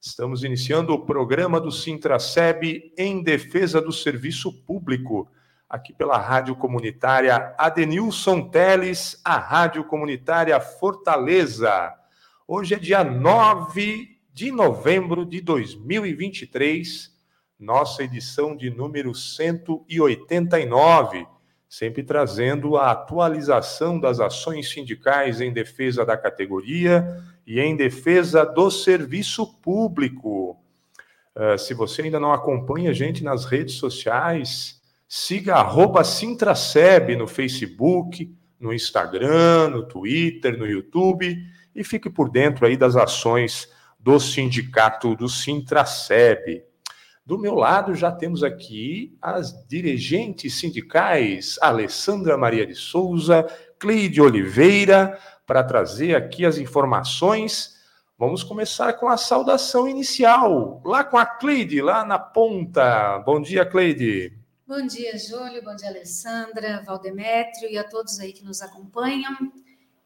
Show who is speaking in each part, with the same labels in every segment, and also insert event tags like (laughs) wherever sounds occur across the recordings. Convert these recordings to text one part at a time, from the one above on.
Speaker 1: Estamos iniciando o programa do Sintraceb em defesa do serviço público, aqui pela Rádio Comunitária Adenilson Teles, a Rádio Comunitária Fortaleza. Hoje é dia 9 de novembro de 2023, nossa edição de número 189 sempre trazendo a atualização das ações sindicais em defesa da categoria e em defesa do serviço público. Uh, se você ainda não acompanha a gente nas redes sociais, siga arroba Sintraceb no Facebook, no Instagram, no Twitter, no YouTube e fique por dentro aí das ações do sindicato do Sintraceb. Do meu lado, já temos aqui as dirigentes sindicais, Alessandra Maria de Souza, Cleide Oliveira, para trazer aqui as informações. Vamos começar com a saudação inicial, lá com a Cleide, lá na ponta. Bom dia, Cleide.
Speaker 2: Bom dia, Júlio. Bom dia, Alessandra, Valdemétrio e a todos aí que nos acompanham.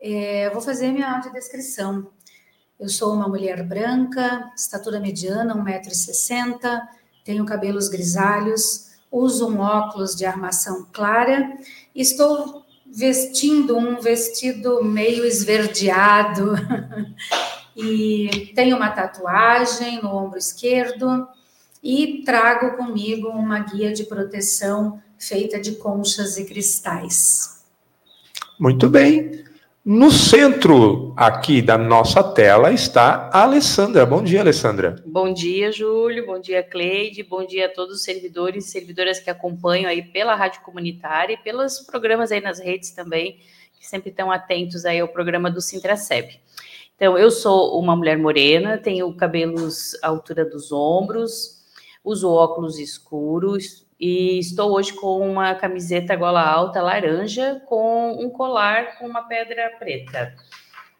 Speaker 2: É, vou fazer minha audiodescrição. Eu sou uma mulher branca, estatura mediana, 1,60m, tenho cabelos grisalhos, uso um óculos de armação clara, estou vestindo um vestido meio esverdeado (laughs) e tenho uma tatuagem no ombro esquerdo e trago comigo uma guia de proteção feita de conchas e cristais.
Speaker 1: Muito bem. No centro aqui da nossa tela está a Alessandra. Bom dia, Alessandra.
Speaker 3: Bom dia, Júlio. Bom dia, Cleide. Bom dia a todos os servidores e servidoras que acompanham aí pela rádio comunitária e pelos programas aí nas redes também, que sempre estão atentos aí ao programa do Sintraceb. Então, eu sou uma mulher morena, tenho cabelos à altura dos ombros, uso óculos escuros, e estou hoje com uma camiseta gola alta laranja com um colar com uma pedra preta.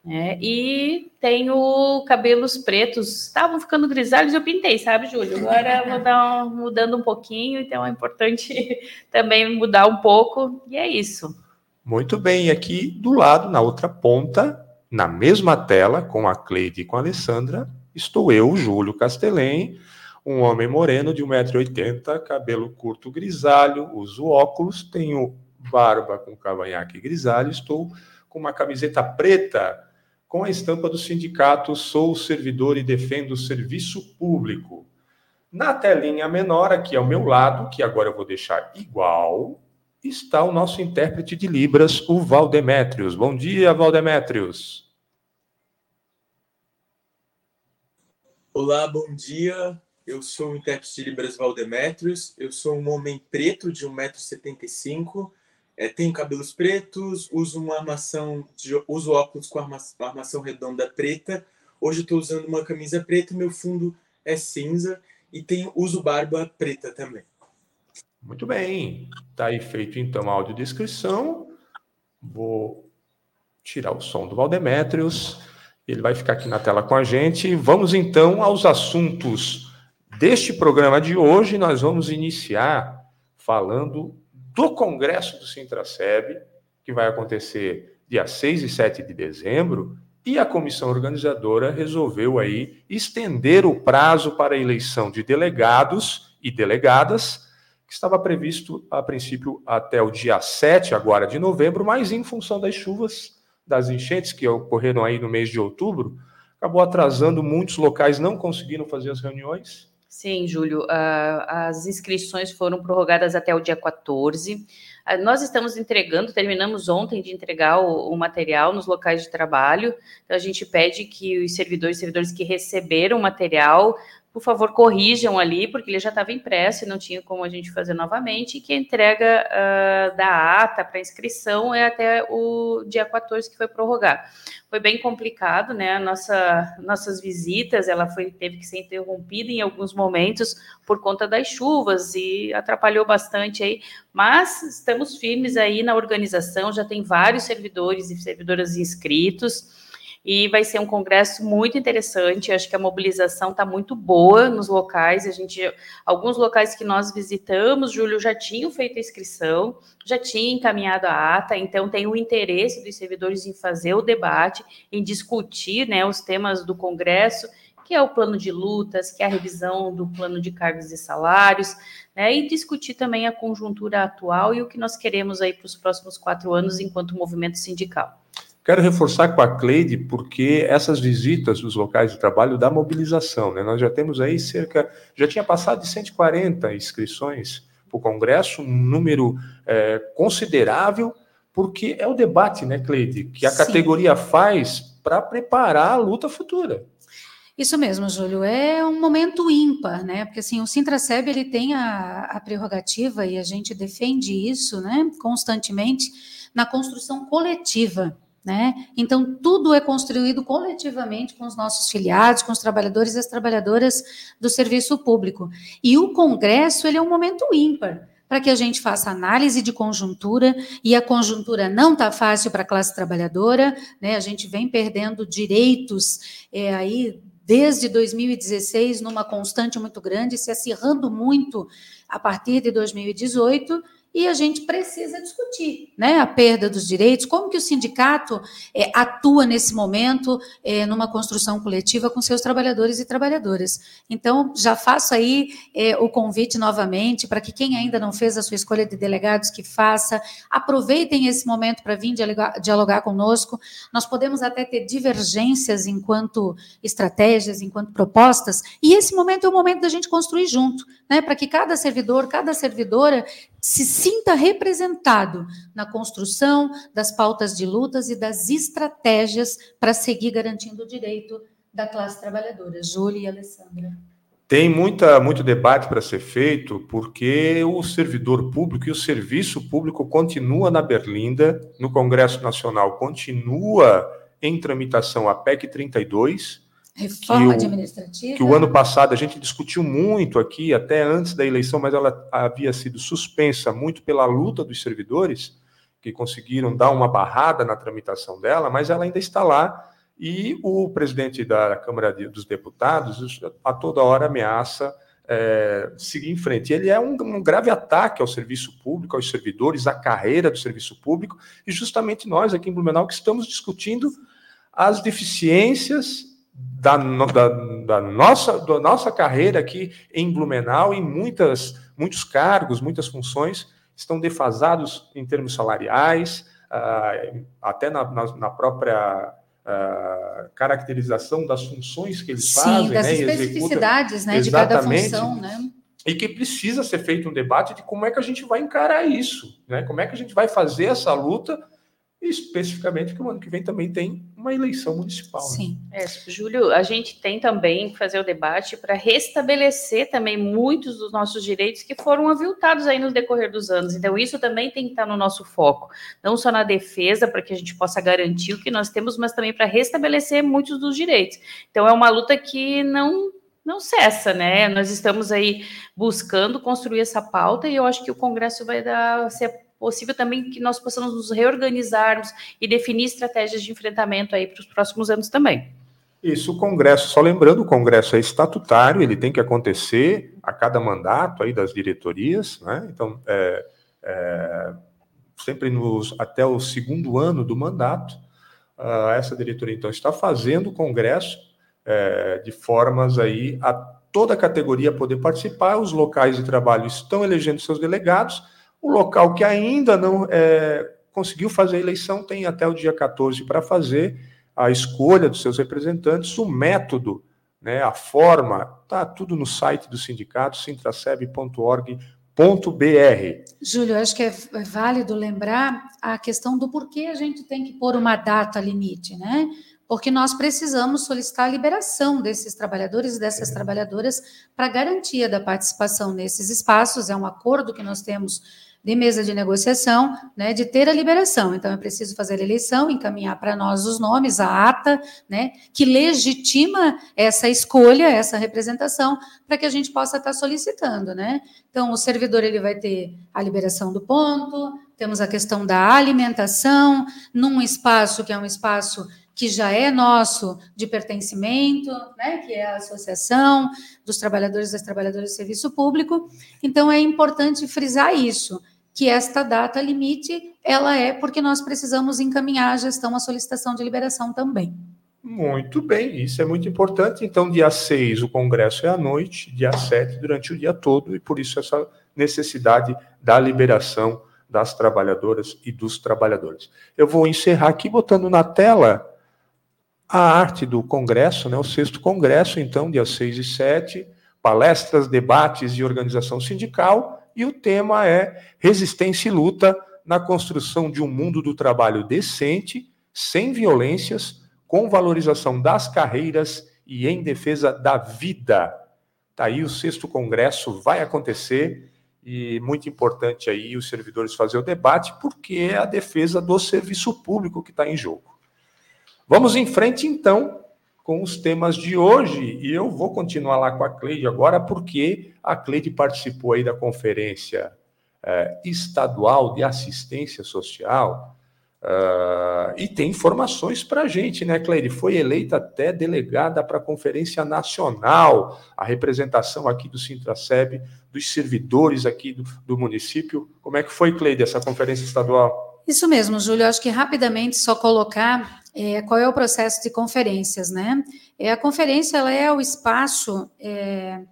Speaker 3: É, e tenho cabelos pretos, estavam ficando grisalhos, eu pintei, sabe, Júlio? Agora vou dar um, mudando um pouquinho, então é importante (laughs) também mudar um pouco, e é isso.
Speaker 1: Muito bem, aqui do lado, na outra ponta, na mesma tela, com a Cleide e com a Alessandra, estou eu, Júlio Castelém, um homem moreno de 1,80m, cabelo curto grisalho, uso óculos, tenho barba com cavanhaque grisalho, estou com uma camiseta preta com a estampa do sindicato Sou servidor e defendo o serviço público. Na telinha menor, aqui ao meu lado, que agora eu vou deixar igual, está o nosso intérprete de Libras, o Valdemétrios. Bom dia, Valdemétrios.
Speaker 4: Olá, bom dia. Eu sou o intérprete de Libras Valdemetrios, eu sou um homem preto de 1,75m, é, tenho cabelos pretos, uso uma armação, uso óculos com armação, armação redonda preta. Hoje estou usando uma camisa preta, meu fundo é cinza e tenho uso barba preta também.
Speaker 1: Muito bem, está aí feito então a audiodescrição. Vou tirar o som do Valdemetrios, ele vai ficar aqui na tela com a gente. Vamos então aos assuntos deste programa de hoje, nós vamos iniciar falando do Congresso do Sintraceb, que vai acontecer dia 6 e 7 de dezembro, e a comissão organizadora resolveu aí estender o prazo para a eleição de delegados e delegadas, que estava previsto a princípio até o dia 7 agora de novembro, mas em função das chuvas, das enchentes que ocorreram aí no mês de outubro, acabou atrasando muitos locais não conseguiram fazer as reuniões
Speaker 3: Sim, Júlio, as inscrições foram prorrogadas até o dia 14. Ah, nós estamos entregando, terminamos ontem de entregar o, o, material nos locais de trabalho. Então, a gente pede que os servidores servidores que receberam o material por favor, corrijam ali, porque ele já estava impresso e não tinha como a gente fazer novamente, e que a entrega uh, da ata para inscrição é até o dia 14 que foi prorrogar. Foi bem complicado, né? Nossa, nossas visitas, ela foi, teve que ser interrompida em alguns momentos por conta das chuvas e atrapalhou bastante aí, mas estamos firmes aí na organização, já tem vários servidores e servidoras inscritos, e vai ser um congresso muito interessante. Acho que a mobilização está muito boa nos locais. A gente, alguns locais que nós visitamos, Júlio já tinham feito a inscrição, já tinha encaminhado a ata, então tem o interesse dos servidores em fazer o debate, em discutir, né, os temas do congresso que é o plano de lutas, que é a revisão do plano de cargos e salários, né, e discutir também a conjuntura atual e o que nós queremos aí para os próximos quatro anos enquanto movimento sindical.
Speaker 1: Quero reforçar com a Cleide, porque essas visitas dos locais de trabalho da mobilização, né? Nós já temos aí cerca, já tinha passado de 140 inscrições para o Congresso, um número é, considerável, porque é o debate, né, Cleide, que a Sim. categoria faz para preparar a luta futura.
Speaker 2: Isso mesmo, Júlio. É um momento ímpar, né? Porque assim, o Sintraceb ele tem a, a prerrogativa e a gente defende isso, né, constantemente na construção coletiva né? Então, tudo é construído coletivamente com os nossos filiados, com os trabalhadores e as trabalhadoras do serviço público. E o Congresso ele é um momento ímpar para que a gente faça análise de conjuntura, e a conjuntura não está fácil para a classe trabalhadora, né? a gente vem perdendo direitos é, aí desde 2016 numa constante muito grande, se acirrando muito a partir de 2018, e a gente precisa discutir né, a perda dos direitos, como que o sindicato é, atua nesse momento é, numa construção coletiva com seus trabalhadores e trabalhadoras. Então, já faço aí é, o convite novamente para que quem ainda não fez a sua escolha de delegados, que faça, aproveitem esse momento para vir dialogar, dialogar conosco. Nós podemos até ter divergências enquanto estratégias, enquanto propostas, e esse momento é o momento da gente construir junto, né, para que cada servidor, cada servidora se sinta representado na construção das pautas de lutas e das estratégias para seguir garantindo o direito da classe trabalhadora. Júlia e Alessandra.
Speaker 1: Tem muita, muito debate para ser feito, porque o servidor público e o serviço público continua na Berlinda, no Congresso Nacional continua em tramitação a PEC 32,
Speaker 2: Reforma que administrativa.
Speaker 1: que o ano passado a gente discutiu muito aqui, até antes da eleição, mas ela havia sido suspensa muito pela luta dos servidores, que conseguiram dar uma barrada na tramitação dela, mas ela ainda está lá. E o presidente da Câmara dos Deputados a toda hora ameaça é, seguir em frente. Ele é um, um, grave ataque ao serviço público, aos servidores, à carreira do serviço público, e justamente nós aqui em Blumenau que estamos discutindo as deficiências da, da, da, nossa, da nossa carreira aqui em Blumenau, em muitas, muitos cargos, muitas funções, estão defasados em termos salariais, uh, até na, na, na própria uh, caracterização das funções que eles
Speaker 2: Sim,
Speaker 1: fazem.
Speaker 2: das né, especificidades né, de cada função. Né?
Speaker 1: E que precisa ser feito um debate de como é que a gente vai encarar isso, né? como é que a gente vai fazer essa luta especificamente que o ano que vem também tem uma eleição municipal.
Speaker 3: Né? Sim. Né? É, Júlio, a gente tem também que fazer o debate para restabelecer também muitos dos nossos direitos que foram aviltados aí no decorrer dos anos. Então, isso também tem que estar no nosso foco, não só na defesa, para que a gente possa garantir o que nós temos, mas também para restabelecer muitos dos direitos. Então, é uma luta que não não cessa, né? Nós estamos aí buscando construir essa pauta e eu acho que o Congresso vai dar ser possível também que nós possamos nos reorganizarmos e definir estratégias de enfrentamento aí para os próximos anos também.
Speaker 1: Isso, o Congresso, só lembrando, o Congresso é estatutário, ele tem que acontecer a cada mandato aí das diretorias, né? Então, é, é, sempre nos, até o segundo ano do mandato, uh, essa diretoria, então, está fazendo o Congresso é, de formas aí a toda a categoria poder participar, os locais de trabalho estão elegendo seus delegados, o local que ainda não é, conseguiu fazer a eleição tem até o dia 14 para fazer a escolha dos seus representantes, o método, né, a forma, está tudo no site do sindicato, sintraceb.org.br.
Speaker 2: Júlio, acho que é, é válido lembrar a questão do porquê a gente tem que pôr uma data limite, né? porque nós precisamos solicitar a liberação desses trabalhadores e dessas é. trabalhadoras para garantia da participação nesses espaços. É um acordo que nós temos de mesa de negociação, né, de ter a liberação. Então, é preciso fazer a eleição, encaminhar para nós os nomes, a ata, né, que legitima essa escolha, essa representação, para que a gente possa estar solicitando, né. Então, o servidor ele vai ter a liberação do ponto, temos a questão da alimentação, num espaço que é um espaço que já é nosso de pertencimento, né, que é a Associação dos Trabalhadores e das Trabalhadoras do Serviço Público. Então, é importante frisar isso que esta data limite, ela é porque nós precisamos encaminhar a gestão à solicitação de liberação também.
Speaker 1: Muito bem, isso é muito importante. Então, dia 6 o congresso é à noite, dia 7 durante o dia todo, e por isso essa necessidade da liberação das trabalhadoras e dos trabalhadores. Eu vou encerrar aqui botando na tela a arte do congresso, né, o sexto congresso, então, dia 6 e 7, palestras, debates e organização sindical, e o tema é resistência e luta na construção de um mundo do trabalho decente, sem violências, com valorização das carreiras e em defesa da vida. Tá aí o sexto congresso vai acontecer e muito importante aí os servidores fazer o debate porque é a defesa do serviço público que está em jogo. Vamos em frente então com os temas de hoje. E eu vou continuar lá com a Cleide agora, porque a Cleide participou aí da conferência é, estadual de assistência social. Uh, e tem informações para a gente, né, Cleide? Foi eleita até delegada para a Conferência Nacional, a representação aqui do Sintraceb, dos servidores aqui do, do município. Como é que foi, Cleide, essa conferência estadual?
Speaker 2: Isso mesmo, Júlio. Acho que rapidamente só colocar é, qual é o processo de conferências, né? É, a conferência ela é o espaço, é,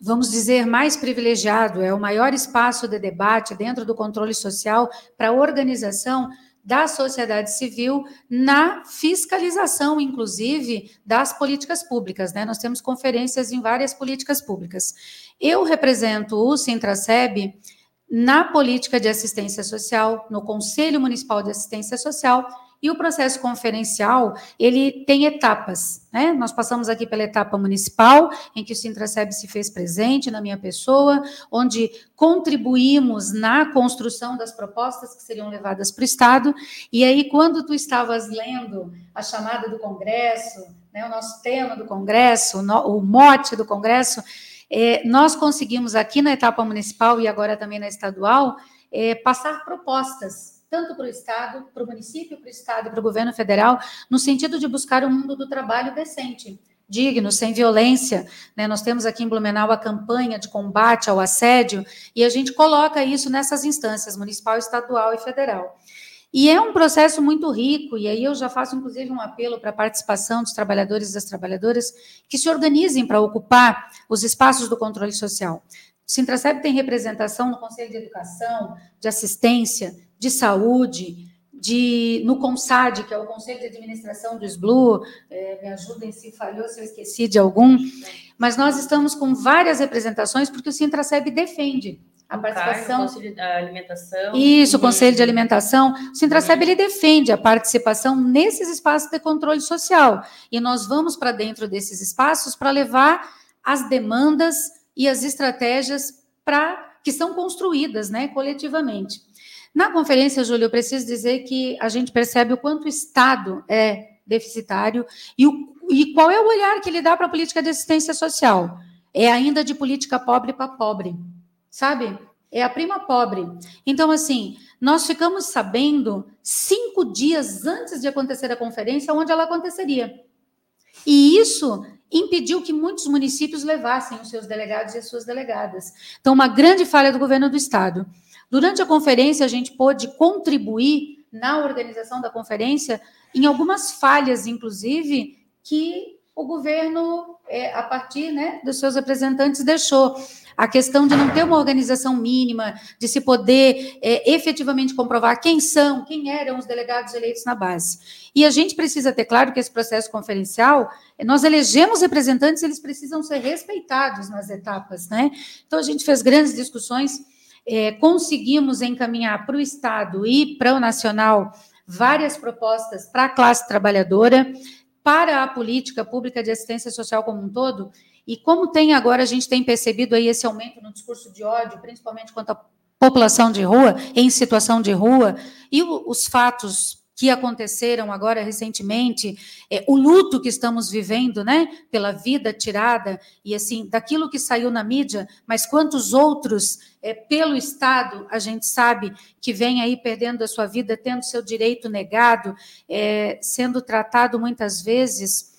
Speaker 2: vamos dizer, mais privilegiado, é o maior espaço de debate dentro do controle social para a organização da sociedade civil na fiscalização, inclusive, das políticas públicas. Né? Nós temos conferências em várias políticas públicas. Eu represento o Sintraceb na política de assistência social, no Conselho Municipal de Assistência Social e o processo conferencial, ele tem etapas, né? Nós passamos aqui pela etapa municipal, em que o Sintraceb se fez presente na minha pessoa, onde contribuímos na construção das propostas que seriam levadas para o Estado, e aí, quando tu estavas lendo a chamada do Congresso, né, o nosso tema do Congresso, o mote do Congresso, é, nós conseguimos aqui na etapa municipal e agora também na estadual, é, passar propostas tanto para o Estado, para o município, para o Estado e para o governo federal, no sentido de buscar um mundo do trabalho decente, digno, sem violência. Né? Nós temos aqui em Blumenau a campanha de combate ao assédio, e a gente coloca isso nessas instâncias, municipal, estadual e federal. E é um processo muito rico, e aí eu já faço, inclusive, um apelo para a participação dos trabalhadores e das trabalhadoras que se organizem para ocupar os espaços do controle social. O Sintraceb tem representação no Conselho de Educação, de Assistência, de saúde, de, no CONSAD, que é o Conselho de Administração do SBLU, é, me ajudem se falhou, se eu esqueci de algum, mas nós estamos com várias representações, porque o Sintraceb defende a participação.
Speaker 3: o Conselho de Alimentação.
Speaker 2: Isso, o Conselho de Alimentação. O Sintraceb, ele defende a participação nesses espaços de controle social, e nós vamos para dentro desses espaços para levar as demandas e as estratégias para que são construídas né, coletivamente. Na conferência, Júlio, eu preciso dizer que a gente percebe o quanto o Estado é deficitário e, o, e qual é o olhar que ele dá para a política de assistência social. É ainda de política pobre para pobre, sabe? É a prima pobre. Então, assim, nós ficamos sabendo cinco dias antes de acontecer a conferência onde ela aconteceria. E isso impediu que muitos municípios levassem os seus delegados e as suas delegadas. Então, uma grande falha do governo do Estado. Durante a conferência, a gente pôde contribuir na organização da conferência em algumas falhas, inclusive, que o governo, é, a partir né, dos seus representantes, deixou. A questão de não ter uma organização mínima, de se poder é, efetivamente comprovar quem são, quem eram os delegados eleitos na base. E a gente precisa ter claro que esse processo conferencial, nós elegemos representantes, eles precisam ser respeitados nas etapas, né? Então, a gente fez grandes discussões é, conseguimos encaminhar para o Estado e para o Nacional várias propostas para a classe trabalhadora, para a política pública de assistência social como um todo. E como tem agora, a gente tem percebido aí esse aumento no discurso de ódio, principalmente quanto à população de rua, em situação de rua, e os fatos que aconteceram agora recentemente, é, o luto que estamos vivendo, né, pela vida tirada e assim daquilo que saiu na mídia, mas quantos outros é, pelo Estado a gente sabe que vem aí perdendo a sua vida, tendo seu direito negado, é, sendo tratado muitas vezes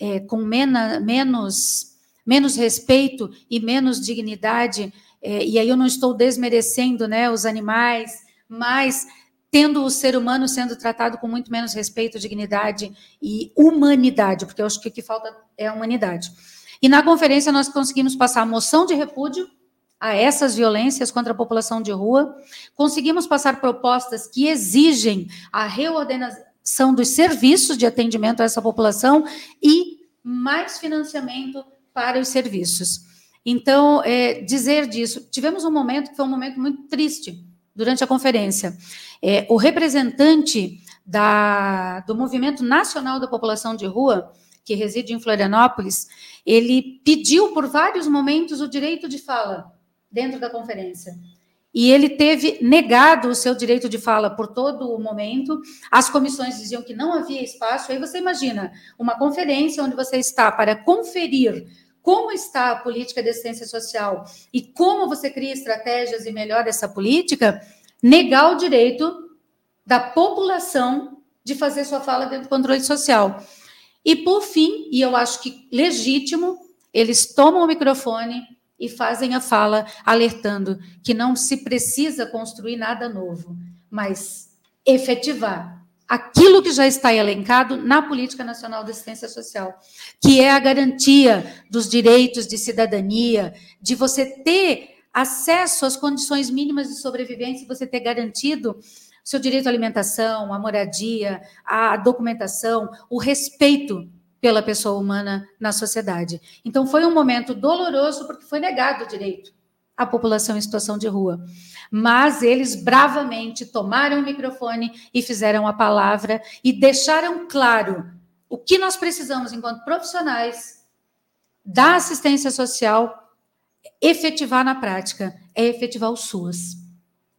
Speaker 2: é, com mena, menos menos respeito e menos dignidade. É, e aí eu não estou desmerecendo, né, os animais, mas tendo o ser humano sendo tratado com muito menos respeito, dignidade e humanidade, porque eu acho que o que falta é a humanidade. E na conferência nós conseguimos passar a moção de repúdio a essas violências contra a população de rua, conseguimos passar propostas que exigem a reordenação dos serviços de atendimento a essa população e mais financiamento para os serviços. Então, é, dizer disso, tivemos um momento que foi um momento muito triste durante a conferência. É, o representante da, do Movimento Nacional da População de Rua, que reside em Florianópolis, ele pediu por vários momentos o direito de fala dentro da conferência. E ele teve negado o seu direito de fala por todo o momento. As comissões diziam que não havia espaço. Aí você imagina uma conferência onde você está para conferir como está a política de assistência social e como você cria estratégias e melhora essa política, negar o direito da população de fazer sua fala dentro do controle social. E, por fim, e eu acho que legítimo, eles tomam o microfone e fazem a fala alertando que não se precisa construir nada novo, mas efetivar aquilo que já está elencado na Política Nacional de Assistência Social, que é a garantia dos direitos de cidadania, de você ter acesso às condições mínimas de sobrevivência, você ter garantido seu direito à alimentação, à moradia, à documentação, o respeito pela pessoa humana na sociedade. Então foi um momento doloroso porque foi negado o direito à população em situação de rua mas eles bravamente tomaram o microfone e fizeram a palavra e deixaram claro o que nós precisamos, enquanto profissionais da assistência social, efetivar na prática é efetivar o SUAS,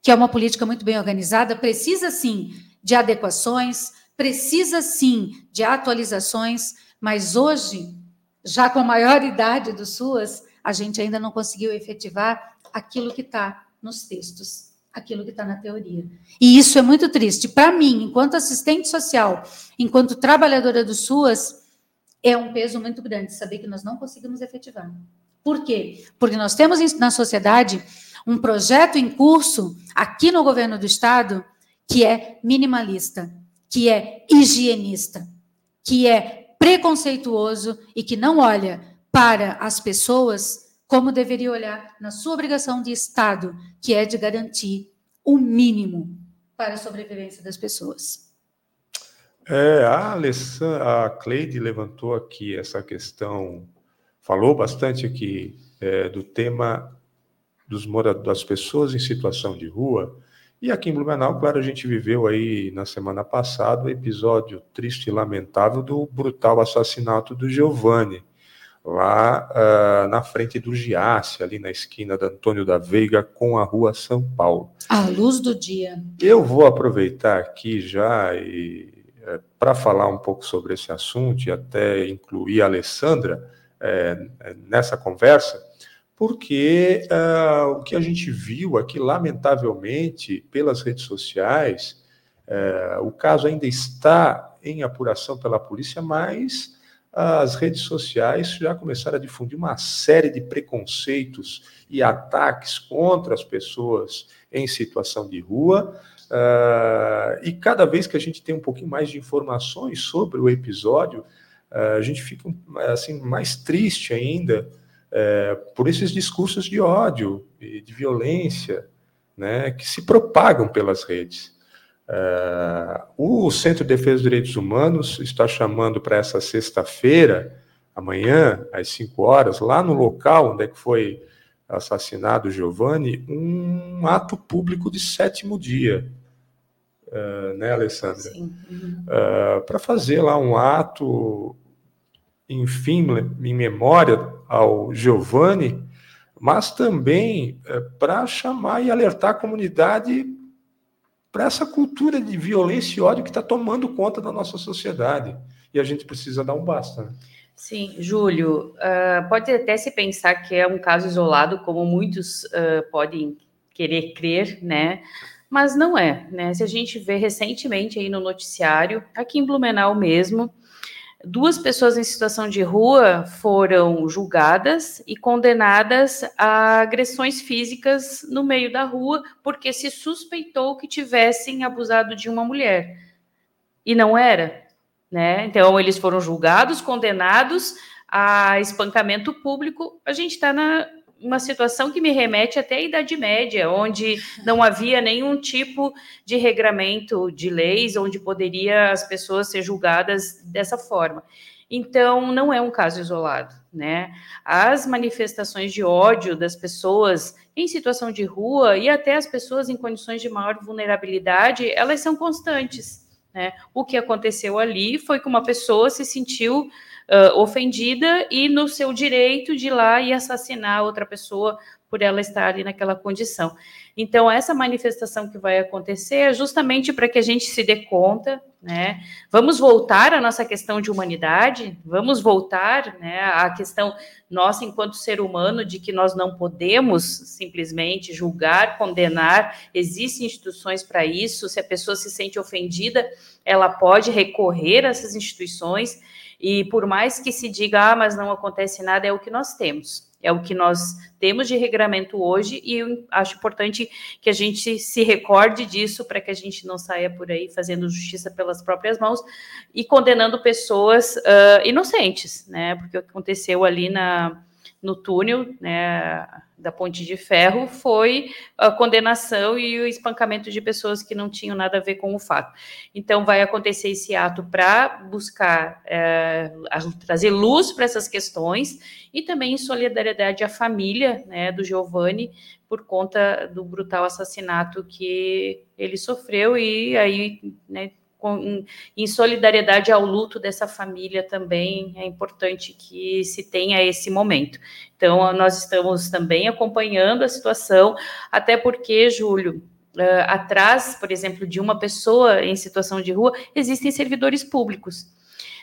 Speaker 2: que é uma política muito bem organizada, precisa sim de adequações, precisa sim de atualizações, mas hoje, já com a maior idade do SUAS, a gente ainda não conseguiu efetivar aquilo que está nos textos aquilo que está na teoria. E isso é muito triste. Para mim, enquanto assistente social, enquanto trabalhadora do SUAS, é um peso muito grande saber que nós não conseguimos efetivar. Por quê? Porque nós temos na sociedade um projeto em curso aqui no governo do estado que é minimalista, que é higienista, que é preconceituoso e que não olha para as pessoas como deveria olhar na sua obrigação de Estado, que é de garantir o mínimo para a sobrevivência das pessoas.
Speaker 1: É, a Alessandra, a Cleide levantou aqui essa questão, falou bastante aqui é, do tema dos moradores, das pessoas em situação de rua. E aqui em Blumenau, claro, a gente viveu aí na semana passada o episódio triste e lamentável do brutal assassinato do Giovanni lá uh, na frente do Giasse, ali na esquina da Antônio da Veiga com a rua São Paulo.
Speaker 2: À luz do dia.
Speaker 1: Eu vou aproveitar aqui já e é, para falar um pouco sobre esse assunto e até incluir a Alessandra é, nessa conversa, porque uh, o que a gente viu aqui, lamentavelmente, pelas redes sociais, uh, o caso ainda está em apuração pela polícia, mas as redes sociais já começaram a difundir uma série de preconceitos e ataques contra as pessoas em situação de rua. Uh, e cada vez que a gente tem um pouquinho mais de informações sobre o episódio, uh, a gente fica assim mais triste ainda uh, por esses discursos de ódio e de violência né, que se propagam pelas redes. Uh, o Centro de Defesa dos Direitos Humanos está chamando para essa sexta-feira, amanhã, às 5 horas, lá no local onde é que foi assassinado Giovanni, um ato público de sétimo dia. uh, né, Alessandra? Sim. Uhum. Uh, Para fazer lá um ato, enfim, em memória ao Giovanni, mas também uh, para chamar e alertar a comunidade para essa cultura de violência e ódio que está tomando conta da nossa sociedade. E a gente precisa dar um basta. Né?
Speaker 3: Sim, Júlio, uh, pode até se pensar que é um caso isolado, como muitos uh, podem querer crer, né? Mas não é, né? Se a gente vê recentemente aí no noticiário, aqui em Blumenau mesmo, duas pessoas em situação de rua foram julgadas e condenadas a agressões físicas no meio da rua, porque se suspeitou que tivessem abusado de uma mulher. E não era. Né? Então, eles foram julgados, condenados a espancamento público. A gente está na uma situação que me remete até à Idade Média, onde não havia nenhum tipo de regramento de leis onde poderia as pessoas ser julgadas dessa forma. Então, não é um caso isolado, né? As manifestações de ódio das pessoas em situação de rua e até as pessoas em condições de maior vulnerabilidade, elas são constantes. Né? O que aconteceu ali foi que uma pessoa se sentiu uh, ofendida e no seu direito de ir lá e assassinar outra pessoa por ela estar ali naquela condição. Então, essa manifestação que vai acontecer é justamente para que a gente se dê conta, né? Vamos voltar à nossa questão de humanidade, vamos voltar né, à questão nossa enquanto ser humano, de que nós não podemos simplesmente julgar, condenar, existem instituições para isso, se a pessoa se sente ofendida, ela pode recorrer a essas instituições, e por mais que se diga, ah, mas não acontece nada, é o que nós temos é o que nós temos de regramento hoje e acho importante que a gente se recorde disso para que a gente não saia por aí fazendo justiça pelas próprias mãos e condenando pessoas uh, inocentes, né? Porque o que aconteceu ali na, no túnel, né? da Ponte de Ferro foi a condenação e o espancamento de pessoas que não tinham nada a ver com o fato. Então, vai acontecer esse ato para buscar é, trazer luz para essas questões e também em solidariedade à família né, do Giovanni por conta do brutal assassinato que ele sofreu e aí né, com, em solidariedade ao luto dessa família também é importante que se tenha esse momento. Então, nós estamos também acompanhando a situação, até porque, Júlio, uh, atrás, por exemplo, de uma pessoa em situação de rua, existem servidores públicos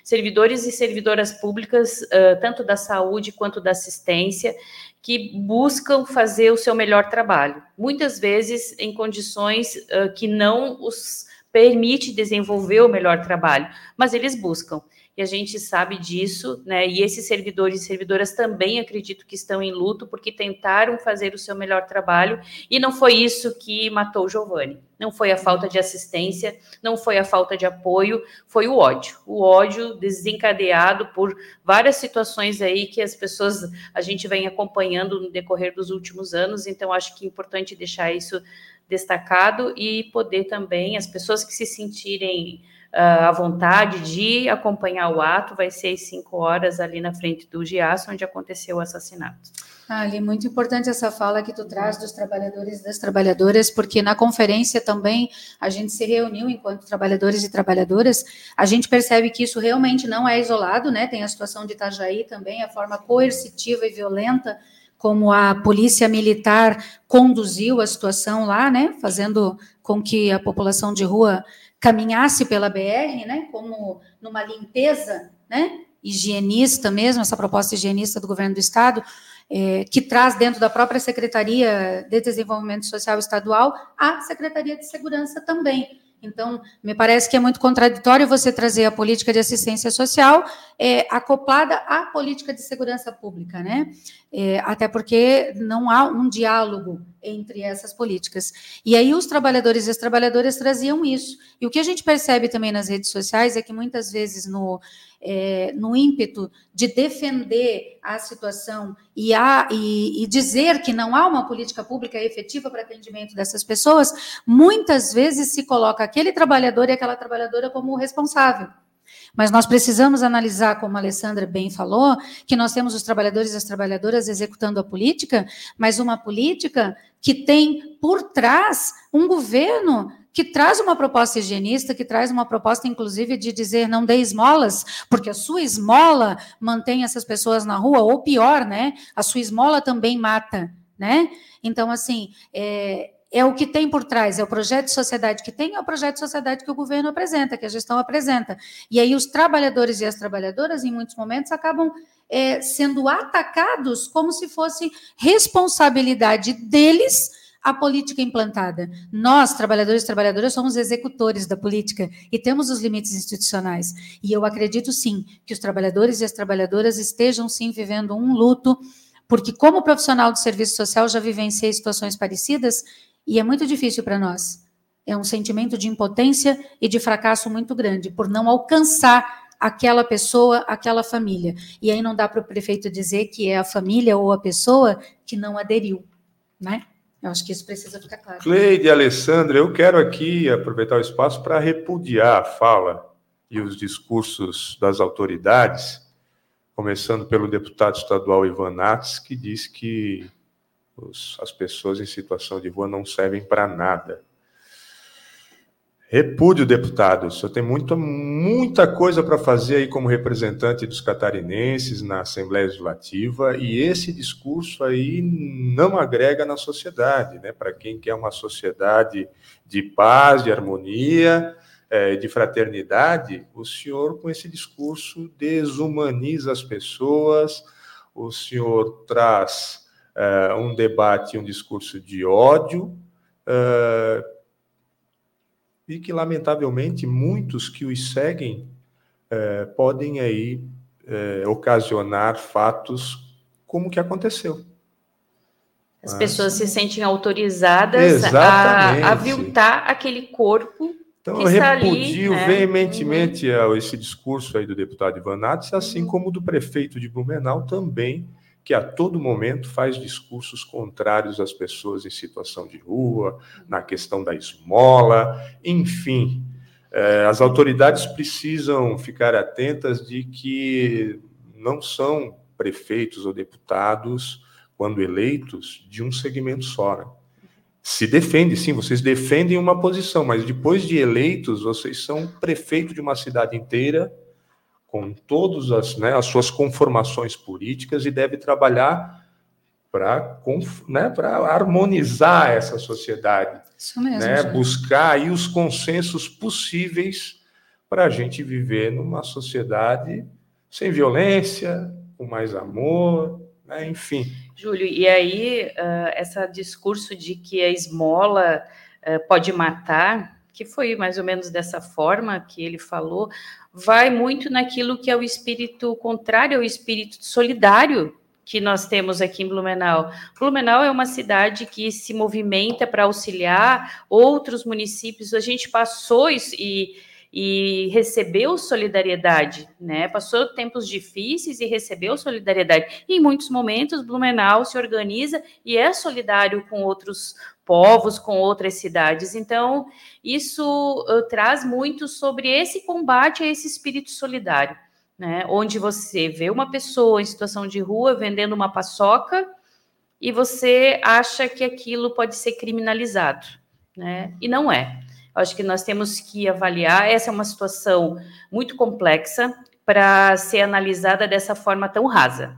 Speaker 3: servidores e servidoras públicas, uh, tanto da saúde quanto da assistência, que buscam fazer o seu melhor trabalho, muitas vezes em condições uh, que não os permite desenvolver o melhor trabalho, mas eles buscam. E a gente sabe disso, né? E esses servidores e servidoras também acredito que estão em luto porque tentaram fazer o seu melhor trabalho e não foi isso que matou Giovanni. Não foi a falta de assistência, não foi a falta de apoio, foi o ódio. O ódio desencadeado por várias situações aí que as pessoas a gente vem acompanhando no decorrer dos últimos anos, então acho que é importante deixar isso destacado e poder também, as pessoas que se sentirem uh, à vontade de acompanhar o ato, vai ser às 5 horas ali na frente do Giaço, onde aconteceu o assassinato.
Speaker 2: Ali, muito importante essa fala que tu traz dos trabalhadores e das trabalhadoras, porque na conferência também a gente se reuniu enquanto trabalhadores e trabalhadoras, a gente percebe que isso realmente não é isolado, né? Tem a situação de Itajaí também, a forma coercitiva e violenta como a polícia militar conduziu a situação lá, né, fazendo com que a população de rua caminhasse pela BR, né, como numa limpeza, né, higienista mesmo, essa proposta higienista do governo do estado, é, que traz dentro da própria Secretaria de Desenvolvimento Social Estadual a Secretaria de Segurança também. Então, me parece que é muito contraditório você trazer a política de assistência social é, acoplada à política de segurança pública, né? É, até porque não há um diálogo entre essas políticas. E aí os trabalhadores e as trabalhadoras traziam isso. E o que a gente percebe também nas redes sociais é que muitas vezes no, é, no ímpeto de defender a situação e, a, e, e dizer que não há uma política pública efetiva para atendimento dessas pessoas, muitas vezes se coloca aquele trabalhador e aquela trabalhadora como responsável. Mas nós precisamos analisar, como a Alessandra bem falou, que nós temos os trabalhadores e as trabalhadoras executando a política, mas uma política que tem por trás um governo que traz uma proposta higienista, que traz uma proposta, inclusive, de dizer não dê esmolas, porque a sua esmola mantém essas pessoas na rua, ou pior, né? A sua esmola também mata, né? Então, assim, é, é o que tem por trás, é o projeto de sociedade que tem, é o projeto de sociedade que o governo apresenta, que a gestão apresenta. E aí os trabalhadores e as trabalhadoras, em muitos momentos, acabam é, sendo atacados como se fosse responsabilidade deles a política implantada. Nós, trabalhadores e trabalhadoras, somos executores da política e temos os limites institucionais. E eu acredito sim que os trabalhadores e as trabalhadoras estejam sim vivendo um luto, porque como profissional de serviço social já vivenciei situações parecidas e é muito difícil para nós. É um sentimento de impotência e de fracasso muito grande por não alcançar aquela pessoa, aquela família. E aí não dá para o prefeito dizer que é a família ou a pessoa que não aderiu, né? Eu acho que isso precisa ficar claro.
Speaker 1: Cleide e Alessandra, eu quero aqui aproveitar o espaço para repudiar a fala e os discursos das autoridades, começando pelo deputado estadual Ivan Nats, que diz que os, as pessoas em situação de rua não servem para nada. Repúdio, deputado. O senhor tem muita, muita coisa para fazer aí como representante dos catarinenses na Assembleia Legislativa e esse discurso aí não agrega na sociedade, né? Para quem quer uma sociedade de paz, de harmonia, é, de fraternidade, o senhor com esse discurso desumaniza as pessoas, o senhor traz é, um debate, um discurso de ódio. É, e que, lamentavelmente, muitos que os seguem é, podem aí é, ocasionar fatos como que aconteceu.
Speaker 3: As Mas... pessoas se sentem autorizadas a, aviltar aquele corpo
Speaker 1: então, eu repudio ali, né? veementemente uhum. esse discurso aí do deputado Ivan Nats, assim uhum. como do prefeito de Blumenau também, que a todo momento faz discursos contrários às pessoas em situação de rua, na questão da esmola, enfim. É, as autoridades precisam ficar atentas de que não são prefeitos ou deputados, quando eleitos, de um segmento só. Né? Se defende, sim, vocês defendem uma posição, mas depois de eleitos, vocês são prefeito de uma cidade inteira com todas as, né, as suas conformações políticas e deve trabalhar para né, harmonizar essa sociedade.
Speaker 2: Isso mesmo.
Speaker 1: Né, buscar aí os consensos possíveis para a gente viver numa sociedade sem violência, com mais amor, né, enfim.
Speaker 3: Júlio, e aí uh, esse discurso de que a esmola uh, pode matar, que foi mais ou menos dessa forma que ele falou, vai muito naquilo que é o espírito contrário ao espírito solidário que nós temos aqui em Blumenau. Blumenau é uma cidade que se movimenta para auxiliar outros municípios. A gente passou e, e recebeu solidariedade, né? Passou tempos difíceis e recebeu solidariedade. E em muitos momentos, Blumenau se organiza e é solidário com outros povos, com outras cidades. Então, isso uh, traz muito sobre esse combate a esse espírito solidário, né? Onde você vê uma pessoa em situação de rua vendendo uma paçoca e você acha que aquilo pode ser criminalizado, né? E não é. Acho que nós temos que avaliar. Essa é uma situação muito complexa para ser analisada dessa forma tão rasa.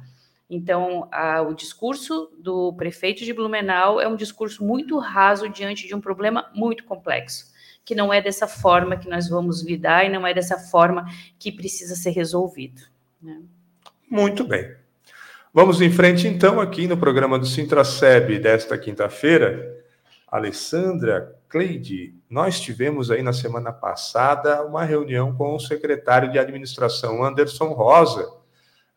Speaker 3: Então, a, o discurso do prefeito de Blumenau é um discurso muito raso diante de um problema muito complexo, que não é dessa forma que nós vamos lidar e não é dessa forma que precisa ser resolvido. Né?
Speaker 1: Muito bem. Vamos em frente, então, aqui no programa do Sintraceb desta quinta-feira. Alessandra Cleide, nós tivemos aí na semana passada uma reunião com o secretário de administração, Anderson Rosa,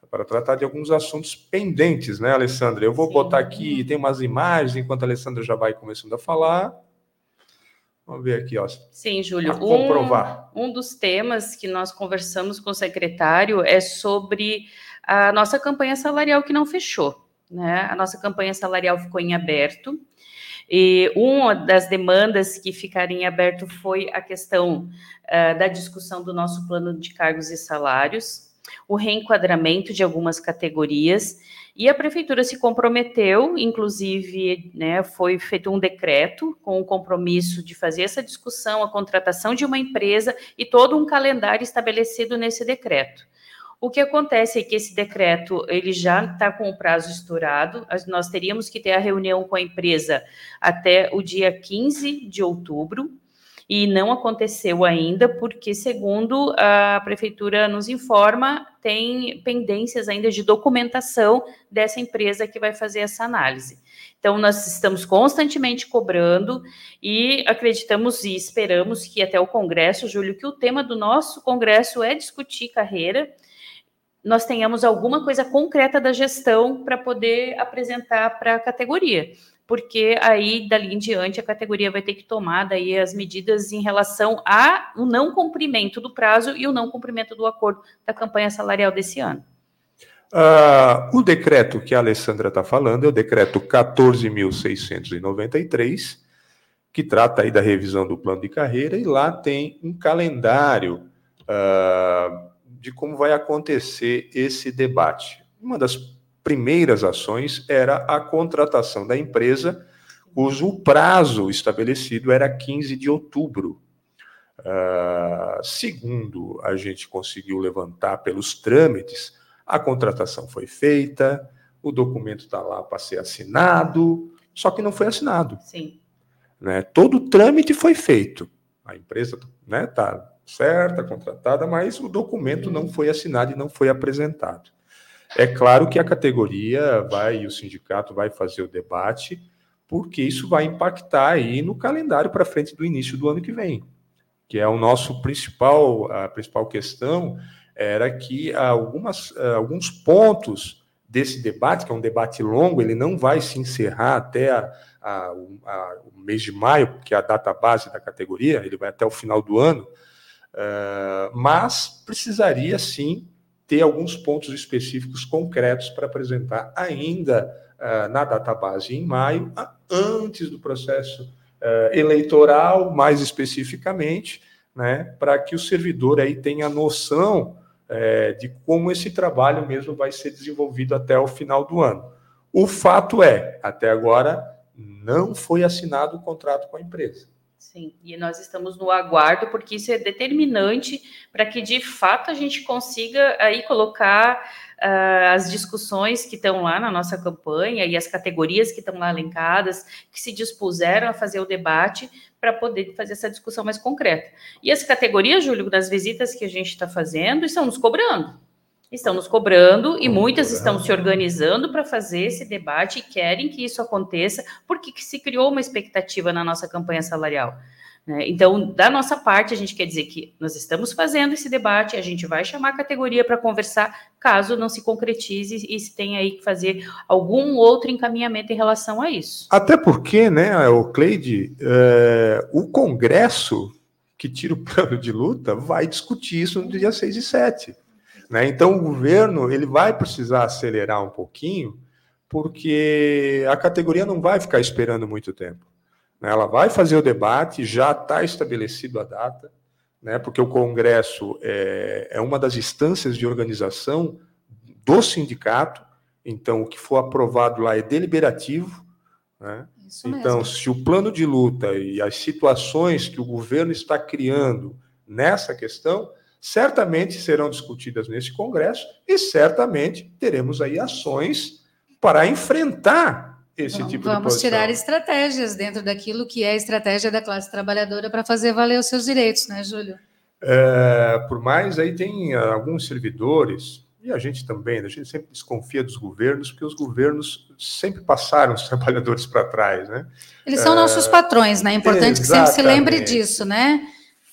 Speaker 1: para tratar de alguns assuntos pendentes, né, Alessandra? Eu vou Sim. botar aqui, tem umas imagens, enquanto a Alessandra já vai começando a falar. Vamos ver aqui, ó.
Speaker 3: Sim, Júlio. Comprovar. Um, um dos temas que nós conversamos com o secretário é sobre a nossa campanha salarial que não fechou. Né? A nossa campanha salarial ficou em aberto. E uma das demandas que ficaram em aberto foi a questão uh, da discussão do nosso plano de cargos e salários o reenquadramento de algumas categorias E a prefeitura se comprometeu, inclusive, né, foi feito um decreto com o compromisso de fazer essa discussão, a contratação de uma empresa e todo um calendário estabelecido nesse decreto. O que acontece é que esse decreto ele já está com o prazo estourado. Nós teríamos que ter a reunião com a empresa até o dia 15 de outubro e não aconteceu ainda, porque, segundo a prefeitura nos informa, tem pendências ainda de documentação dessa empresa que vai fazer essa análise. Então, nós estamos constantemente cobrando e acreditamos e esperamos que até o Congresso, Júlio, que o tema do nosso Congresso é discutir carreira, nós tenhamos alguma coisa concreta da gestão para poder apresentar para a categoria porque aí dali em diante a categoria vai ter que tomar daí as medidas em relação ao não cumprimento do prazo e o não cumprimento do acordo da campanha salarial desse ano.
Speaker 1: Uh, o decreto que a Alessandra está falando é o decreto 14.693, que trata aí da revisão do plano de carreira, e lá tem um calendário uh, de como vai acontecer esse debate. Uma das primeiras ações era a contratação da empresa, cujo prazo estabelecido era 15 de outubro. Uh, segundo a gente conseguiu levantar pelos trâmites, a contratação foi feita, o documento está lá para ser assinado, só que não foi assinado.
Speaker 3: Sim.
Speaker 1: Né? Todo o trâmite foi feito. A empresa está né, tá certa, contratada, mas o documento não foi assinado e não foi apresentado. É claro que a categoria vai e o sindicato vai fazer o debate, porque isso vai impactar aí no calendário para frente do início do ano que vem, que é o nosso principal a principal questão era que algumas alguns pontos desse debate, que é um debate longo, ele não vai se encerrar até a, a, a, o mês de maio, que é a data base da categoria, ele vai até o final do ano, uh, mas precisaria sim ter alguns pontos específicos concretos para apresentar ainda uh, na database em maio, antes do processo uh, eleitoral, mais especificamente, né, para que o servidor aí tenha noção uh, de como esse trabalho mesmo vai ser desenvolvido até o final do ano. O fato é, até agora, não foi assinado o contrato com a empresa.
Speaker 3: Sim, e nós estamos no aguardo, porque isso é determinante para que de fato a gente consiga aí colocar uh, as discussões que estão lá na nossa campanha e as categorias que estão lá elencadas, que se dispuseram a fazer o debate para poder fazer essa discussão mais concreta. E as categorias, Júlio, das visitas que a gente está fazendo, estão nos cobrando estão nos cobrando e muitas estão se organizando para fazer esse debate e querem que isso aconteça, porque se criou uma expectativa na nossa campanha salarial. Né? Então, da nossa parte, a gente quer dizer que nós estamos fazendo esse debate, a gente vai chamar a categoria para conversar, caso não se concretize e se tenha aí que fazer algum outro encaminhamento em relação a isso.
Speaker 1: Até porque, né, o Cleide, é, o Congresso que tira o plano de luta vai discutir isso no dia 6 e 7. Né? Então, o governo ele vai precisar acelerar um pouquinho, porque a categoria não vai ficar esperando muito tempo. Né? Ela vai fazer o debate, já está estabelecido a data, né? porque o Congresso é, é uma das instâncias de organização do sindicato, então o que for aprovado lá é deliberativo. Né? Então, se o plano de luta e as situações que o governo está criando nessa questão certamente serão discutidas nesse Congresso e certamente teremos aí ações para enfrentar esse
Speaker 2: vamos,
Speaker 1: tipo
Speaker 2: de
Speaker 1: Vamos
Speaker 2: tirar estratégias dentro daquilo que é a estratégia da classe trabalhadora para fazer valer os seus direitos, né, Júlio?
Speaker 1: É, por mais aí tem alguns servidores e a gente também, a gente sempre desconfia dos governos, porque os governos sempre passaram os (laughs) trabalhadores para trás, né?
Speaker 2: Eles são é, nossos patrões, né? É importante exatamente. que sempre se lembre disso, né?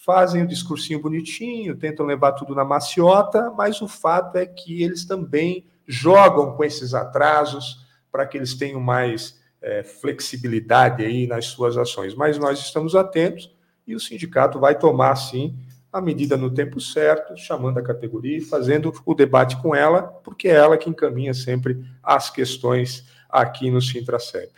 Speaker 1: Fazem o discursinho bonitinho, tentam levar tudo na maciota, mas o fato é que eles também jogam com esses atrasos para que eles tenham mais é, flexibilidade aí nas suas ações. Mas nós estamos atentos e o sindicato vai tomar, sim, a medida no tempo certo, chamando a categoria e fazendo o debate com ela, porque é ela que encaminha sempre as questões aqui no Sintracep.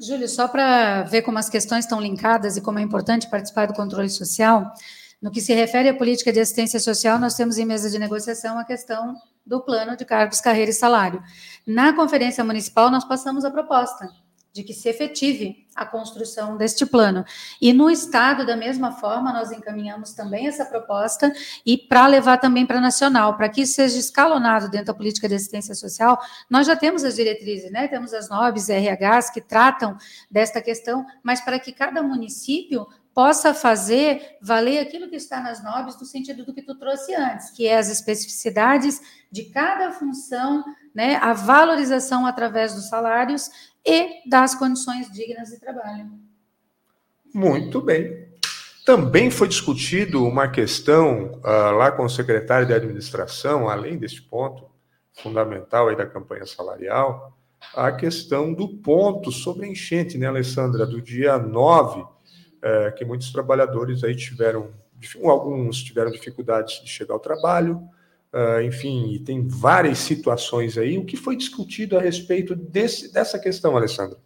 Speaker 2: Júlio, só para ver como as questões estão linkadas e como é importante participar do controle social, no que se refere à política de assistência social, nós temos em mesa de negociação a questão do plano de cargos, carreira e salário. Na conferência municipal, nós passamos a proposta de que se efetive a construção deste plano. E no Estado, da mesma forma, nós encaminhamos também essa proposta e para levar também para nacional, para que isso seja escalonado dentro da política de assistência social, nós já temos as diretrizes, né? Temos as NOBs RHs que tratam desta questão, mas para que cada município possa fazer valer aquilo que está nas NOBs no sentido do que tu trouxe antes, que é as especificidades de cada função, né, a valorização através dos salários e das condições dignas de trabalho.
Speaker 1: Muito bem. Também foi discutido uma questão uh, lá com o secretário de administração, além deste ponto fundamental aí da campanha salarial, a questão do ponto sobre enchente, né, Alessandra, do dia 9, é, que muitos trabalhadores aí tiveram, alguns tiveram dificuldades de chegar ao trabalho, Uh, enfim, tem várias situações aí. O que foi discutido a respeito desse, dessa questão, Alessandra?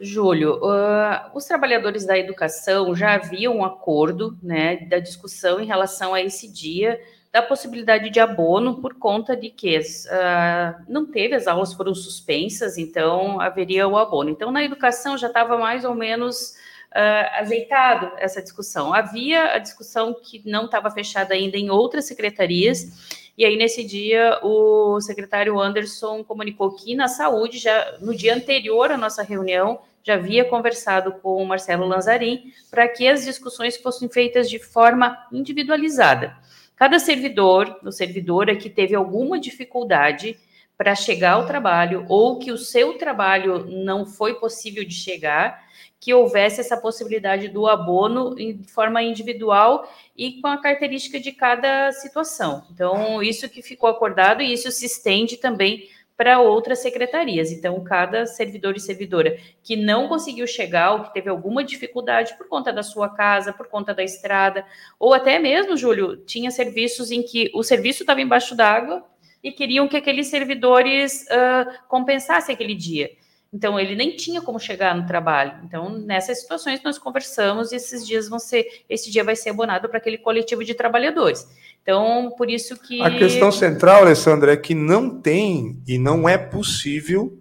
Speaker 3: Júlio, uh, os trabalhadores da educação já haviam um acordo né, da discussão em relação a esse dia da possibilidade de abono por conta de que uh, não teve, as aulas foram suspensas, então haveria o abono. Então, na educação já estava mais ou menos uh, azeitado essa discussão. Havia a discussão que não estava fechada ainda em outras secretarias, e aí, nesse dia, o secretário Anderson comunicou que na saúde, já no dia anterior à nossa reunião, já havia conversado com o Marcelo Lanzarin para que as discussões fossem feitas de forma individualizada. Cada servidor ou servidora que teve alguma dificuldade para chegar ao trabalho ou que o seu trabalho não foi possível de chegar, que houvesse essa possibilidade do abono de forma individual e com a característica de cada situação. Então, isso que ficou acordado e isso se estende também para outras secretarias. Então, cada servidor e servidora que não conseguiu chegar ou que teve alguma dificuldade por conta da sua casa, por conta da estrada, ou até mesmo, Júlio, tinha serviços em que o serviço estava embaixo d'água e queriam que aqueles servidores uh, compensassem aquele dia. Então, ele nem tinha como chegar no trabalho. Então, nessas situações, nós conversamos e esses dias vão ser, esse dia vai ser abonado para aquele coletivo de trabalhadores. Então, por isso que.
Speaker 1: A questão central, Alessandra, é que não tem e não é possível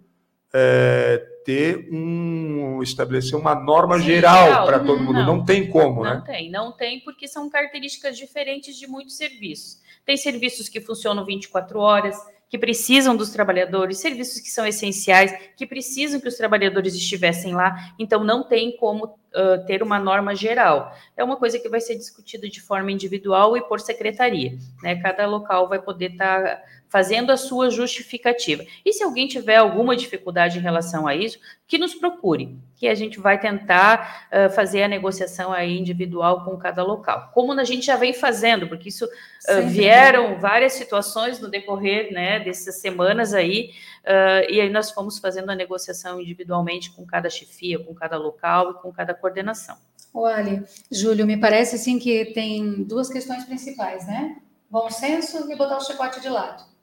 Speaker 1: é, ter um. estabelecer uma norma Sim, geral para todo mundo. Não, não tem como,
Speaker 3: não
Speaker 1: né?
Speaker 3: Não tem, não tem, porque são características diferentes de muitos serviços. Tem serviços que funcionam 24 horas que precisam dos trabalhadores, serviços que são essenciais, que precisam que os trabalhadores estivessem lá, então não tem como uh, ter uma norma geral. É uma coisa que vai ser discutida de forma individual e por secretaria. Né? Cada local vai poder estar tá fazendo a sua justificativa. E se alguém tiver alguma dificuldade em relação a isso, que nos procure, que a gente vai tentar uh, fazer a negociação aí individual com cada local. Como a gente já vem fazendo, porque isso uh, vieram várias situações no decorrer né, dessas semanas aí, uh, e aí nós fomos fazendo a negociação individualmente com cada chefia, com cada local e com cada coordenação.
Speaker 2: Olha, Júlio, me parece assim que tem duas questões principais, né? Bom senso e botar o chicote de lado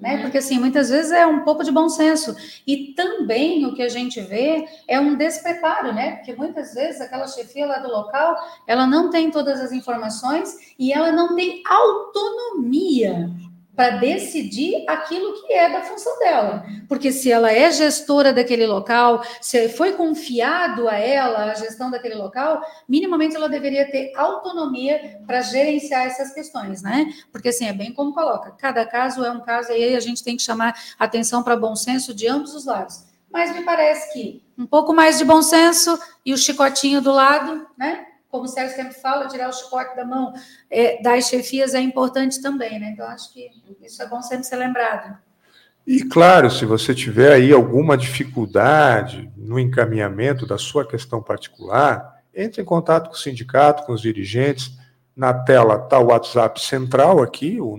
Speaker 2: né? Uhum. Porque assim, muitas vezes é um pouco de bom senso. E também o que a gente vê é um despreparo, né? Porque muitas vezes aquela chefia lá do local, ela não tem todas as informações e ela não tem autonomia para decidir aquilo que é da função dela. Porque se ela é gestora daquele local, se foi confiado a ela a gestão daquele local, minimamente ela deveria ter autonomia para gerenciar essas questões, né? Porque assim, é bem como coloca, cada caso é um caso, e aí a gente tem que chamar atenção para bom senso de ambos os lados. Mas me parece que um pouco mais de bom senso e o chicotinho do lado, né? Como o Sérgio sempre fala, tirar o chicote da mão é, das chefias é importante também, né? Então, acho que isso é bom sempre ser lembrado.
Speaker 1: E, claro, se você tiver aí alguma dificuldade no encaminhamento da sua questão particular, entre em contato com o sindicato, com os dirigentes. Na tela está o WhatsApp central aqui, o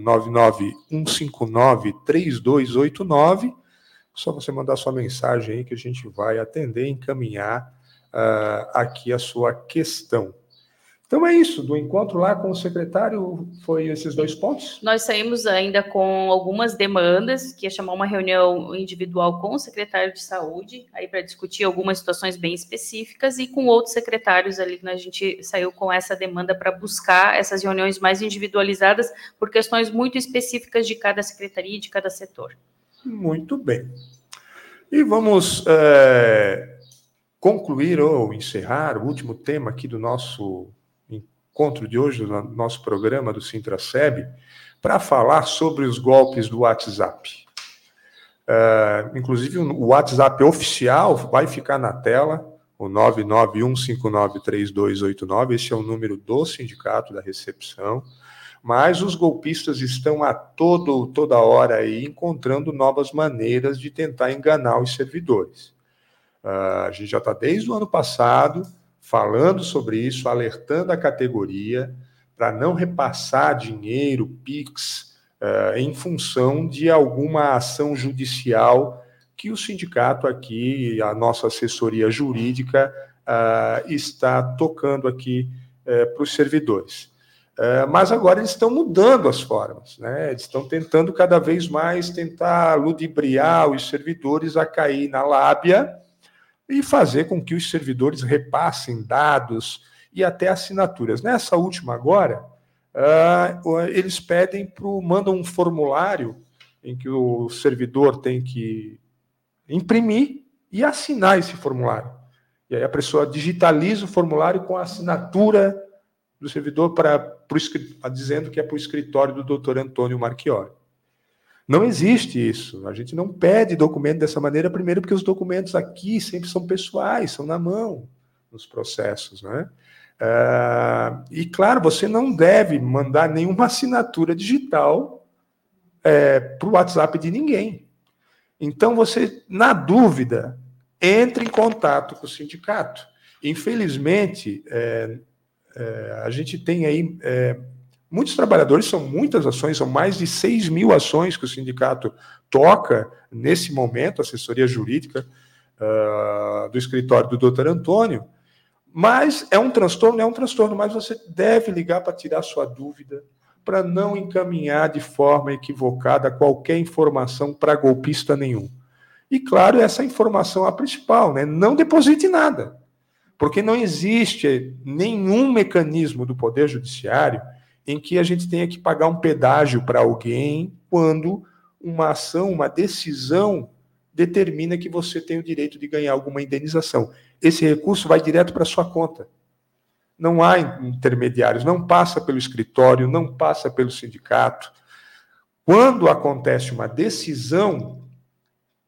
Speaker 1: 991593289. Só você mandar sua mensagem aí que a gente vai atender e encaminhar uh, aqui a sua questão. Então é isso, do encontro lá com o secretário, foi esses dois pontos?
Speaker 3: Nós saímos ainda com algumas demandas, que ia chamar uma reunião individual com o secretário de saúde, aí para discutir algumas situações bem específicas, e com outros secretários ali, a gente saiu com essa demanda para buscar essas reuniões mais individualizadas por questões muito específicas de cada secretaria e de cada setor.
Speaker 1: Muito bem. E vamos é, concluir ou encerrar o último tema aqui do nosso encontro de hoje, no nosso programa do Sintraceb, para falar sobre os golpes do WhatsApp. Uh, inclusive, o WhatsApp oficial vai ficar na tela, o 991593289, esse é o número do sindicato da recepção, mas os golpistas estão a todo, toda hora aí encontrando novas maneiras de tentar enganar os servidores. Uh, a gente já está desde o ano passado falando sobre isso, alertando a categoria para não repassar dinheiro, PIX, uh, em função de alguma ação judicial que o sindicato aqui, a nossa assessoria jurídica, uh, está tocando aqui uh, para os servidores. mas agora eles estão mudando as formas, né? eles estão tentando cada vez mais tentar ludibriar os servidores a cair na lábia e fazer com que os servidores repassem dados e até assinaturas. Nessa última agora, uh, eles pedem pro, mandam um formulário em que o servidor tem que imprimir e assinar esse formulário. E aí a pessoa digitaliza o formulário com a assinatura do servidor para, para dizendo que é para o escritório do doutor Antônio Marchiori. Não existe isso. A gente não pede documento dessa maneira, primeiro, porque os documentos aqui sempre são pessoais, são na mão nos processos, né? Uh, e claro, você não deve mandar nenhuma assinatura digital é, para o WhatsApp de ninguém. Então, você, na dúvida, entre em contato com o sindicato. Infelizmente, é, é, a gente tem aí é, Muitos trabalhadores são muitas ações, são mais de 6 mil ações que o sindicato toca nesse momento, assessoria jurídica uh, do escritório do doutor Antônio. Mas é um transtorno, é um transtorno, mas você deve ligar para tirar sua dúvida, para não encaminhar de forma equivocada qualquer informação para golpista nenhum. E claro, essa informação é a principal, né? Não deposite nada. Porque não existe nenhum mecanismo do Poder Judiciário em que a gente tenha que pagar um pedágio para alguém quando uma ação, uma decisão determina que você tem o direito de ganhar alguma indenização. Esse recurso vai direto para sua conta. Não há intermediários, não passa pelo escritório, não passa pelo sindicato. Quando acontece uma decisão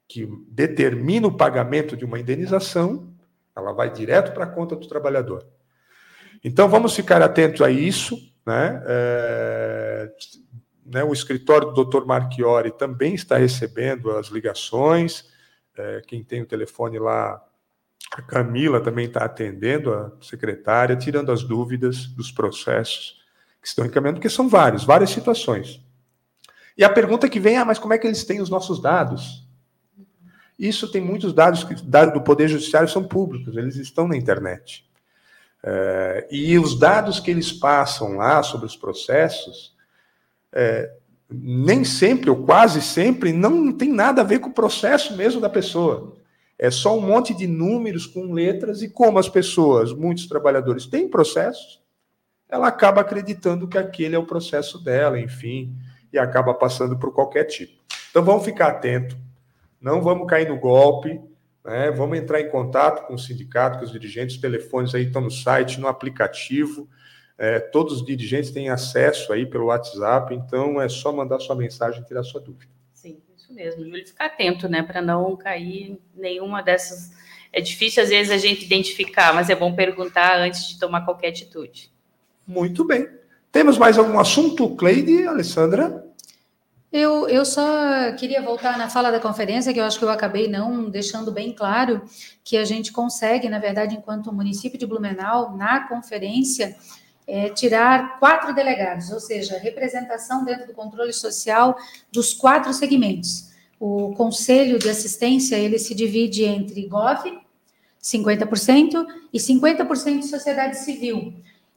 Speaker 1: que determina o pagamento de uma indenização, ela vai direto para a conta do trabalhador. Então vamos ficar atentos a isso, né? É, né, o escritório do Dr. Marchiori também está recebendo as ligações. É, quem tem o telefone lá, a Camila também está atendendo, a secretária, tirando as dúvidas dos processos que estão encaminhando, porque são vários, várias situações. E a pergunta que vem é: ah, mas como é que eles têm os nossos dados? Isso tem muitos dados que dados do Poder Judiciário são públicos, eles estão na internet. É, e os dados que eles passam lá sobre os processos, é, nem sempre, ou quase sempre, não tem nada a ver com o processo mesmo da pessoa. É só um monte de números com letras, e como as pessoas, muitos trabalhadores, têm processos, ela acaba acreditando que aquele é o processo dela, enfim, e acaba passando por qualquer tipo. Então vamos ficar atento, não vamos cair no golpe. Né? Vamos entrar em contato com o sindicato, com os dirigentes, os telefones aí estão no site, no aplicativo. É, todos os dirigentes têm acesso aí pelo WhatsApp, então é só mandar sua mensagem e tirar sua dúvida.
Speaker 3: Sim, isso mesmo. Júlio, ficar atento, né, para não cair nenhuma dessas. É difícil às vezes a gente identificar, mas é bom perguntar antes de tomar qualquer atitude.
Speaker 1: Muito bem. Temos mais algum assunto, Cleide, Alessandra?
Speaker 2: Eu, eu só queria voltar na fala da conferência, que eu acho que eu acabei não deixando bem claro que a gente consegue, na verdade, enquanto município de Blumenau, na conferência, é, tirar quatro delegados, ou seja, representação dentro do controle social dos quatro segmentos. O Conselho de Assistência, ele se divide entre GOV, 50%, e 50% de sociedade civil.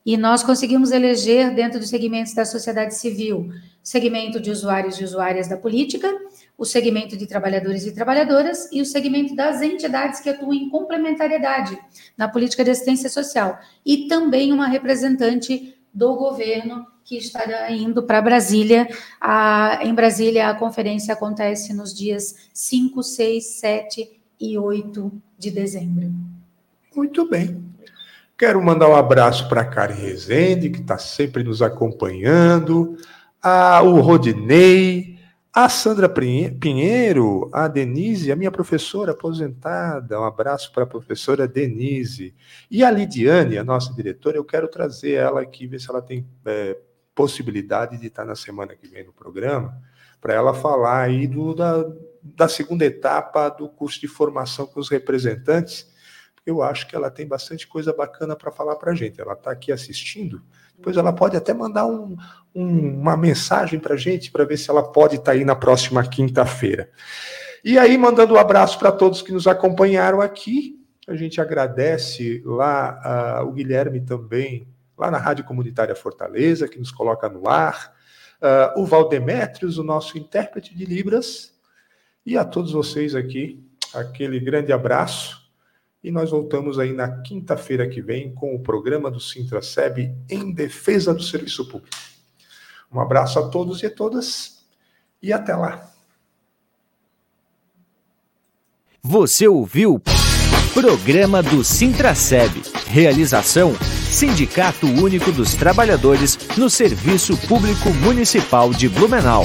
Speaker 2: E nós conseguimos eleger, dentro dos segmentos da sociedade civil, segmento de usuários e usuárias da política, o segmento de trabalhadores e trabalhadoras e o segmento das entidades que atuam em complementariedade na política de assistência social. E também uma representante do governo que estará indo para Brasília. A, em Brasília, a conferência acontece nos dias 5, 6, 7 e 8 de dezembro.
Speaker 1: Muito bem. Quero mandar um abraço para a Karen Rezende, que está sempre nos acompanhando, a, o Rodinei, a Sandra Pinheiro, a Denise, a minha professora aposentada. Um abraço para a professora Denise. E a Lidiane, a nossa diretora, eu quero trazer ela aqui, ver se ela tem é, possibilidade de estar na semana que vem no programa, para ela falar aí do, da, da segunda etapa do curso de formação com os representantes eu acho que ela tem bastante coisa bacana para falar para a gente. Ela está aqui assistindo, depois ela pode até mandar um, um, uma mensagem para a gente para ver se ela pode estar tá aí na próxima quinta-feira. E aí, mandando um abraço para todos que nos acompanharam aqui. A gente agradece lá uh, o Guilherme também, lá na Rádio Comunitária Fortaleza, que nos coloca no ar. Uh, o Valdemetrios, o nosso intérprete de Libras. E a todos vocês aqui, aquele grande abraço e nós voltamos aí na quinta-feira que vem com o programa do Sintraceb em defesa do serviço público. Um abraço a todos e a todas e até lá.
Speaker 5: Você ouviu Programa do Sintraceb. Realização Sindicato Único dos Trabalhadores no Serviço Público Municipal de Blumenau.